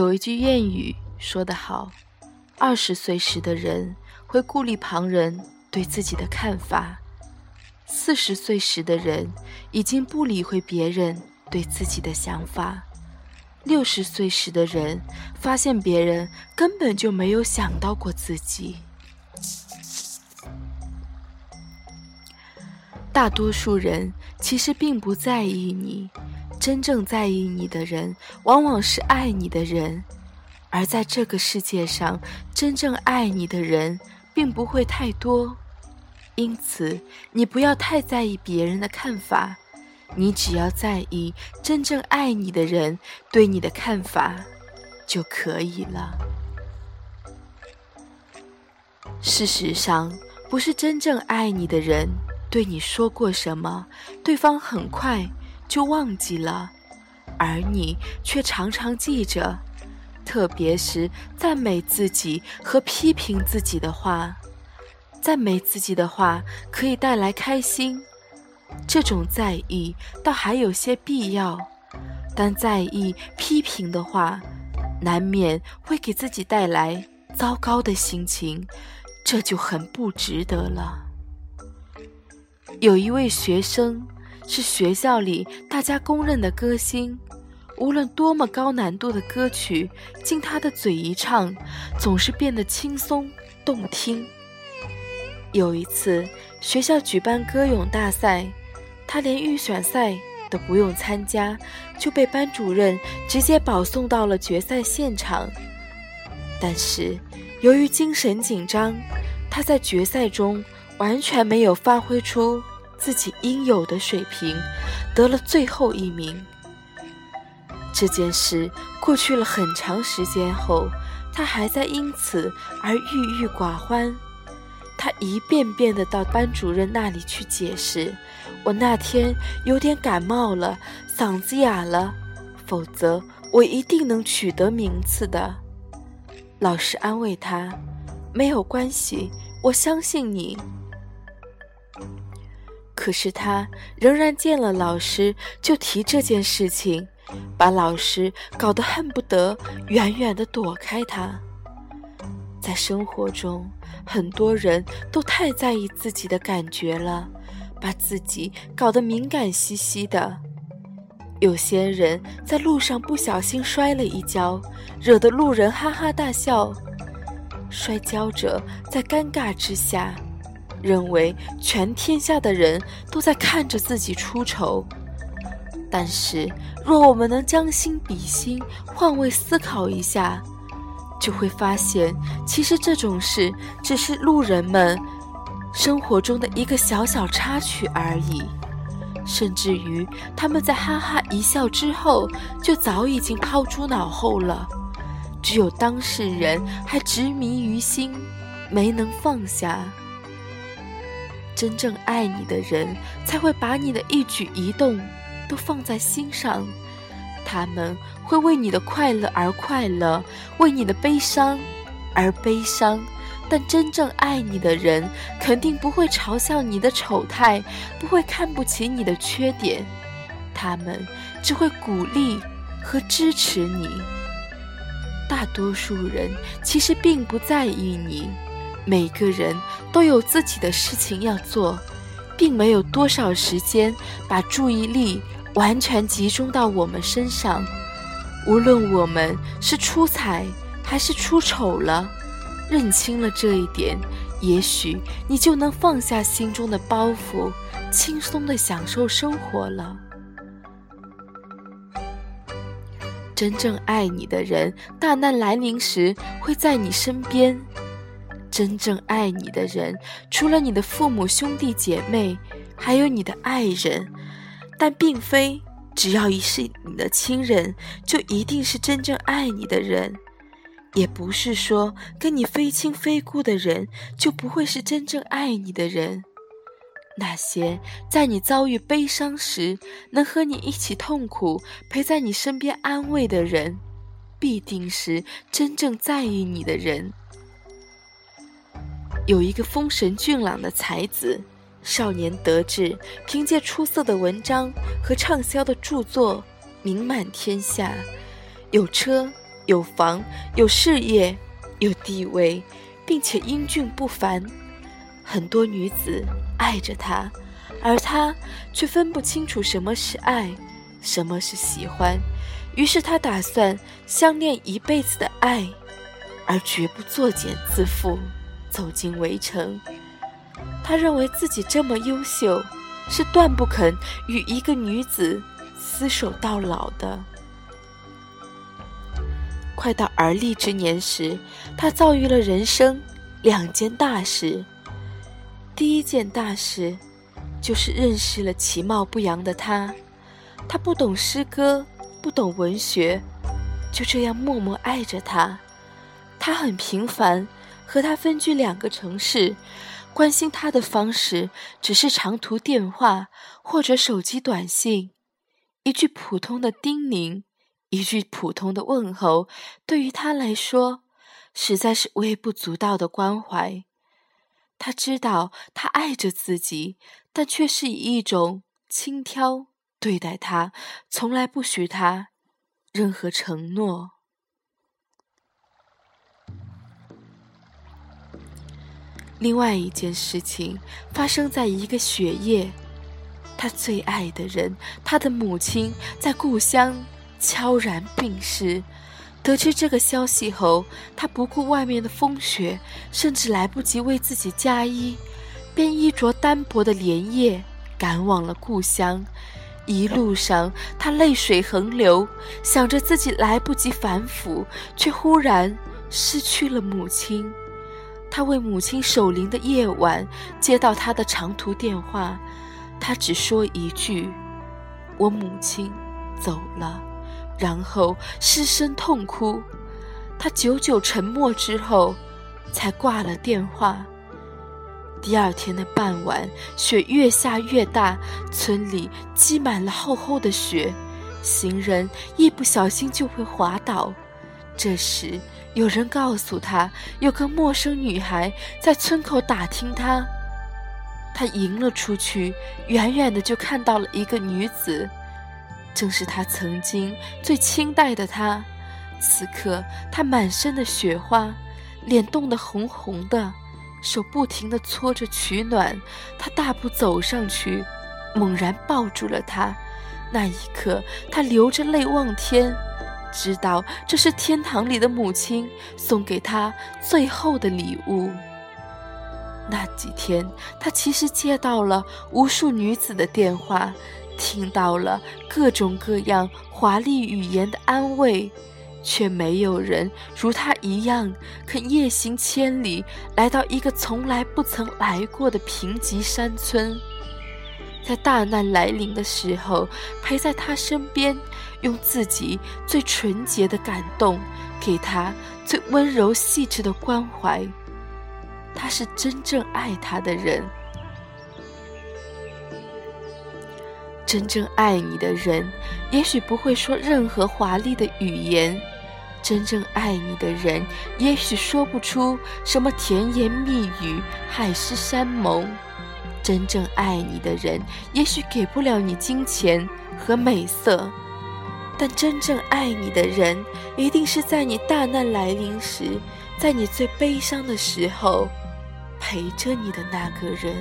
有一句谚语说得好：二十岁时的人会顾虑旁人对自己的看法，四十岁时的人已经不理会别人对自己的想法，六十岁时的人发现别人根本就没有想到过自己。大多数人其实并不在意你，真正在意你的人，往往是爱你的人。而在这个世界上，真正爱你的人并不会太多。因此，你不要太在意别人的看法，你只要在意真正爱你的人对你的看法就可以了。事实上，不是真正爱你的人。对你说过什么，对方很快就忘记了，而你却常常记着。特别是赞美自己和批评自己的话，赞美自己的话可以带来开心，这种在意倒还有些必要；但在意批评的话，难免会给自己带来糟糕的心情，这就很不值得了。有一位学生是学校里大家公认的歌星，无论多么高难度的歌曲，经他的嘴一唱，总是变得轻松动听。有一次，学校举办歌咏大赛，他连预选赛都不用参加，就被班主任直接保送到了决赛现场。但是，由于精神紧张，他在决赛中完全没有发挥出。自己应有的水平，得了最后一名。这件事过去了很长时间后，他还在因此而郁郁寡欢。他一遍遍的到班主任那里去解释：“我那天有点感冒了，嗓子哑了，否则我一定能取得名次的。”老师安慰他：“没有关系，我相信你。”可是他仍然见了老师就提这件事情，把老师搞得恨不得远远的躲开他。在生活中，很多人都太在意自己的感觉了，把自己搞得敏感兮兮的。有些人在路上不小心摔了一跤，惹得路人哈哈大笑，摔跤者在尴尬之下。认为全天下的人都在看着自己出丑，但是若我们能将心比心，换位思考一下，就会发现，其实这种事只是路人们生活中的一个小小插曲而已，甚至于他们在哈哈一笑之后，就早已经抛诸脑后了。只有当事人还执迷于心，没能放下。真正爱你的人，才会把你的一举一动都放在心上。他们会为你的快乐而快乐，为你的悲伤而悲伤。但真正爱你的人，肯定不会嘲笑你的丑态，不会看不起你的缺点。他们只会鼓励和支持你。大多数人其实并不在意你。每个人都有自己的事情要做，并没有多少时间把注意力完全集中到我们身上。无论我们是出彩还是出丑了，认清了这一点，也许你就能放下心中的包袱，轻松的享受生活了。真正爱你的人，大难来临时会在你身边。真正爱你的人，除了你的父母、兄弟姐妹，还有你的爱人，但并非只要一是你的亲人，就一定是真正爱你的人；也不是说跟你非亲非故的人就不会是真正爱你的人。那些在你遭遇悲伤时能和你一起痛苦、陪在你身边安慰的人，必定是真正在意你的人。有一个风神俊朗的才子，少年得志，凭借出色的文章和畅销的著作，名满天下。有车有房、有事业、有地位，并且英俊不凡。很多女子爱着他，而他却分不清楚什么是爱，什么是喜欢。于是他打算相恋一辈子的爱，而绝不作茧自缚，走进围城。他认为自己这么优秀，是断不肯与一个女子厮守到老的。快到而立之年时，他遭遇了人生两件大事。第一件大事，就是认识了其貌不扬的他。他不懂诗歌，不懂文学，就这样默默爱着他。他很平凡，和他分居两个城市。关心他的方式只是长途电话或者手机短信，一句普通的叮咛，一句普通的问候，对于他来说，实在是微不足道的关怀。他知道他爱着自己，但却是以一种轻佻对待他，从来不许他任何承诺。另外一件事情发生在一个雪夜，他最爱的人，他的母亲在故乡悄然病逝。得知这个消息后，他不顾外面的风雪，甚至来不及为自己加衣，便衣着单薄的连夜赶往了故乡。一路上，他泪水横流，想着自己来不及反腐，却忽然失去了母亲。他为母亲守灵的夜晚，接到他的长途电话，他只说一句：“我母亲走了。”然后失声痛哭。他久久沉默之后，才挂了电话。第二天的傍晚，雪越下越大，村里积满了厚厚的雪，行人一不小心就会滑倒。这时，有人告诉他，有个陌生女孩在村口打听他。他迎了出去，远远的就看到了一个女子，正是他曾经最亲待的她。此刻，她满身的雪花，脸冻得红红的，手不停地搓着取暖。他大步走上去，猛然抱住了她。那一刻，他流着泪望天。知道这是天堂里的母亲送给他最后的礼物。那几天，他其实接到了无数女子的电话，听到了各种各样华丽语言的安慰，却没有人如他一样肯夜行千里来到一个从来不曾来过的贫瘠山村。在大难来临的时候，陪在他身边，用自己最纯洁的感动，给他最温柔细致的关怀。他是真正爱他的人，真正爱你的人，也许不会说任何华丽的语言，真正爱你的人，也许说不出什么甜言蜜语、海誓山盟。真正爱你的人，也许给不了你金钱和美色，但真正爱你的人，一定是在你大难来临时，在你最悲伤的时候，陪着你的那个人。